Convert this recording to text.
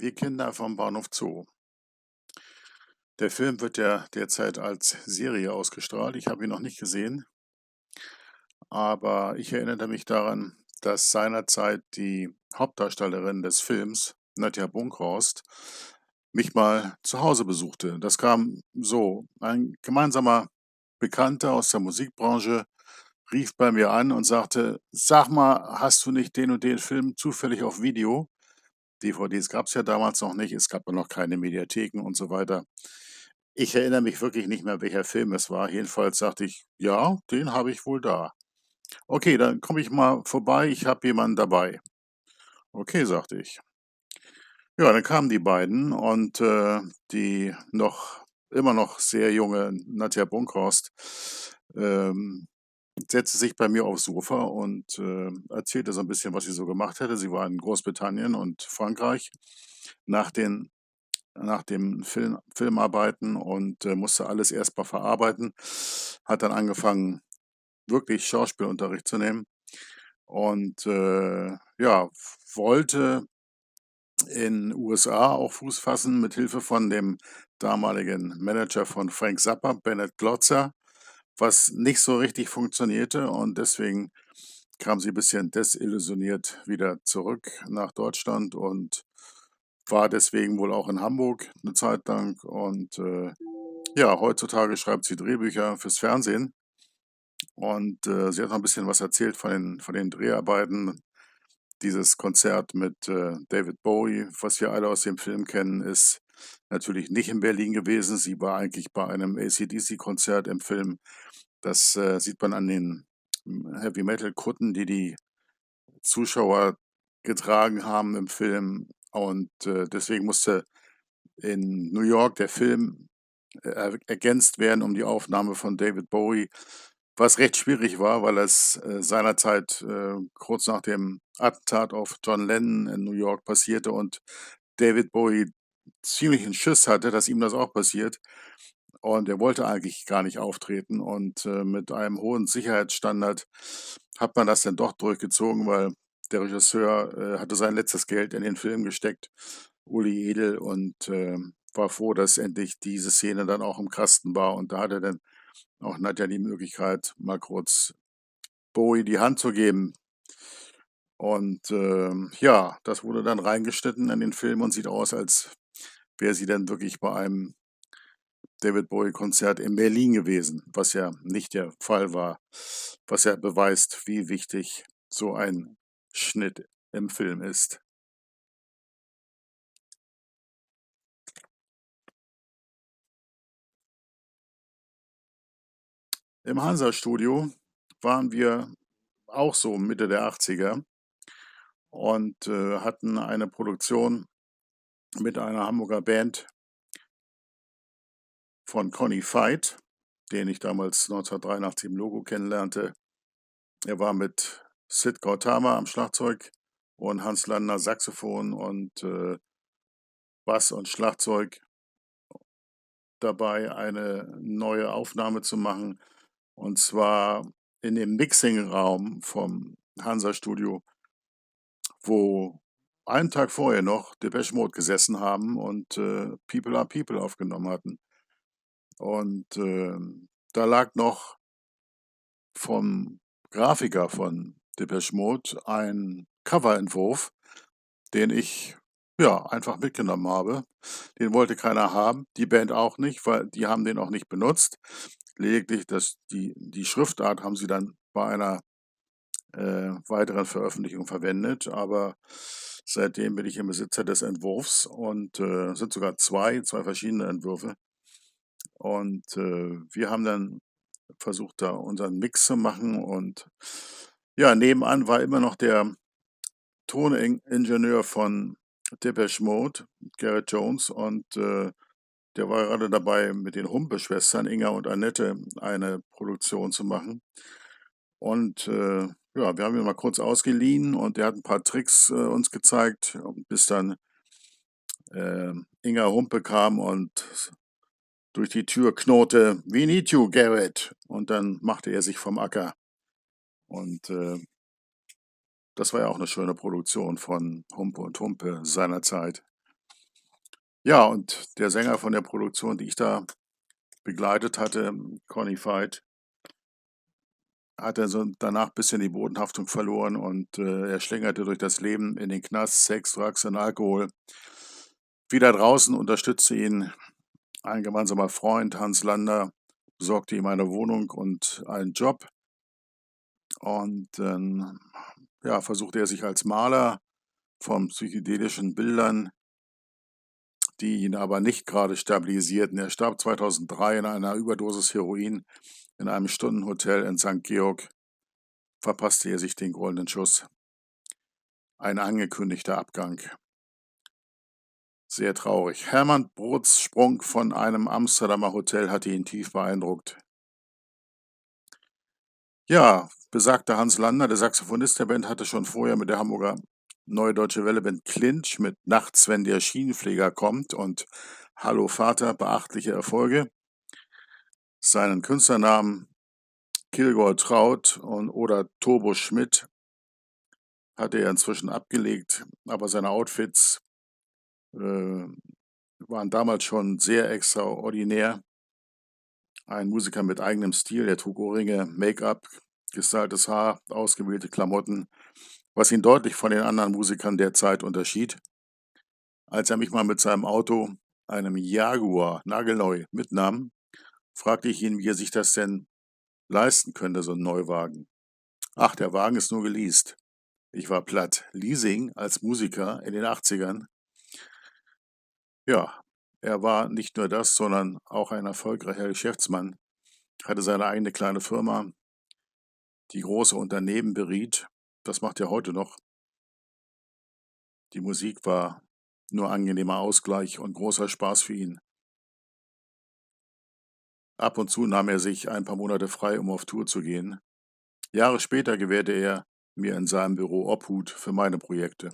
Wir Kinder vom Bahnhof Zoo. Der Film wird ja derzeit als Serie ausgestrahlt. Ich habe ihn noch nicht gesehen, aber ich erinnere mich daran, dass seinerzeit die Hauptdarstellerin des Films, Nadja Bunkhorst, mich mal zu Hause besuchte. Das kam so. Ein gemeinsamer Bekannter aus der Musikbranche rief bei mir an und sagte, sag mal, hast du nicht den und den Film zufällig auf Video? DVDs gab es ja damals noch nicht, es gab noch keine Mediatheken und so weiter. Ich erinnere mich wirklich nicht mehr, welcher Film es war. Jedenfalls sagte ich, ja, den habe ich wohl da. Okay, dann komme ich mal vorbei, ich habe jemanden dabei. Okay, sagte ich. Ja, dann kamen die beiden und äh, die noch immer noch sehr junge Nadja Bunkhorst ähm, setzte sich bei mir aufs Sofa und äh, erzählte so ein bisschen, was sie so gemacht hätte. Sie war in Großbritannien und Frankreich nach den nach dem Film, Filmarbeiten und äh, musste alles erstmal verarbeiten. Hat dann angefangen, wirklich Schauspielunterricht zu nehmen und äh, ja, wollte in USA auch Fuß fassen mit Hilfe von dem damaligen Manager von Frank Zappa, Bennett Glotzer, was nicht so richtig funktionierte und deswegen kam sie ein bisschen desillusioniert wieder zurück nach Deutschland und war deswegen wohl auch in Hamburg eine Zeit lang und äh, ja, heutzutage schreibt sie Drehbücher fürs Fernsehen und äh, sie hat noch ein bisschen was erzählt von den, von den Dreharbeiten. Dieses Konzert mit äh, David Bowie, was wir alle aus dem Film kennen, ist natürlich nicht in Berlin gewesen. Sie war eigentlich bei einem ACDC-Konzert im Film. Das äh, sieht man an den hm, Heavy Metal-Kutten, die die Zuschauer getragen haben im Film. Und äh, deswegen musste in New York der Film äh, ergänzt werden um die Aufnahme von David Bowie, was recht schwierig war, weil es äh, seinerzeit äh, kurz nach dem Attentat auf John Lennon in New York passierte und David Bowie ziemlich einen Schiss hatte, dass ihm das auch passiert. Und er wollte eigentlich gar nicht auftreten. Und äh, mit einem hohen Sicherheitsstandard hat man das dann doch durchgezogen, weil der Regisseur äh, hatte sein letztes Geld in den Film gesteckt, Uli Edel, und äh, war froh, dass endlich diese Szene dann auch im Kasten war. Und da hatte dann auch Nadja die Möglichkeit, mal kurz Bowie die Hand zu geben. Und äh, ja, das wurde dann reingeschnitten in den Film und sieht aus, als wäre sie dann wirklich bei einem David Bowie-Konzert in Berlin gewesen, was ja nicht der Fall war, was ja beweist, wie wichtig so ein Schnitt im Film ist. Im Hansa-Studio waren wir auch so Mitte der 80er und äh, hatten eine Produktion mit einer Hamburger Band von Conny Veit, den ich damals 1983 im Logo kennenlernte. Er war mit Sid Gautama am Schlagzeug und Hans Landner Saxophon und äh, Bass und Schlagzeug dabei, eine neue Aufnahme zu machen. Und zwar in dem Mixing-Raum vom Hansa-Studio, wo einen Tag vorher noch Depeche Mode gesessen haben und äh, People are People aufgenommen hatten. Und äh, da lag noch vom Grafiker von Depeche Mode ein Coverentwurf, den ich ja einfach mitgenommen habe. Den wollte keiner haben, die Band auch nicht, weil die haben den auch nicht benutzt. Lediglich das, die, die Schriftart haben sie dann bei einer äh, weiteren Veröffentlichung verwendet, aber seitdem bin ich im Besitzer des Entwurfs und äh, sind sogar zwei, zwei verschiedene Entwürfe. Und äh, wir haben dann versucht, da unseren Mix zu machen und ja, nebenan war immer noch der Toningenieur von Depeche Mode, Garrett Jones, und äh, der war gerade dabei, mit den Humpe-Schwestern Inga und Annette eine Produktion zu machen. Und äh, ja, wir haben ihn mal kurz ausgeliehen und er hat ein paar Tricks äh, uns gezeigt, bis dann äh, Inga Humpe kam und durch die Tür knurrte, We need you, Garrett. Und dann machte er sich vom Acker. Und äh, das war ja auch eine schöne Produktion von Humpe und Humpe seinerzeit. Ja, und der Sänger von der Produktion, die ich da begleitet hatte, Conny Veit hat er so danach bisschen die Bodenhaftung verloren und, äh, er schlingerte durch das Leben in den Knast, Sex, Drugs und Alkohol. Wieder draußen unterstützte ihn ein gemeinsamer Freund, Hans Lander, besorgte ihm eine Wohnung und einen Job. Und dann, ja, versuchte er sich als Maler von psychedelischen Bildern die ihn aber nicht gerade stabilisierten. Er starb 2003 in einer Überdosis Heroin in einem Stundenhotel in St. Georg, verpasste er sich den goldenen Schuss. Ein angekündigter Abgang. Sehr traurig. Hermann Brots Sprung von einem Amsterdamer Hotel hatte ihn tief beeindruckt. Ja, besagter Hans Lander, der Saxophonist der Band, hatte schon vorher mit der Hamburger Neue Deutsche Welle Band Clinch mit Nachts, wenn der Schienenpfleger kommt und Hallo Vater beachtliche Erfolge. Seinen Künstlernamen Kilgore Traut und oder Turbo Schmidt hatte er inzwischen abgelegt, aber seine Outfits äh, waren damals schon sehr extraordinär. Ein Musiker mit eigenem Stil, der trug Ohrringe, Make-up, gestyltes Haar, ausgewählte Klamotten was ihn deutlich von den anderen Musikern der Zeit unterschied. Als er mich mal mit seinem Auto, einem Jaguar, nagelneu mitnahm, fragte ich ihn, wie er sich das denn leisten könnte, so ein Neuwagen. Ach, der Wagen ist nur geleast. Ich war platt. Leasing als Musiker in den 80ern. Ja, er war nicht nur das, sondern auch ein erfolgreicher Geschäftsmann, hatte seine eigene kleine Firma, die große Unternehmen beriet das macht er heute noch. Die Musik war nur angenehmer Ausgleich und großer Spaß für ihn. Ab und zu nahm er sich ein paar Monate frei, um auf Tour zu gehen. Jahre später gewährte er mir in seinem Büro Obhut für meine Projekte.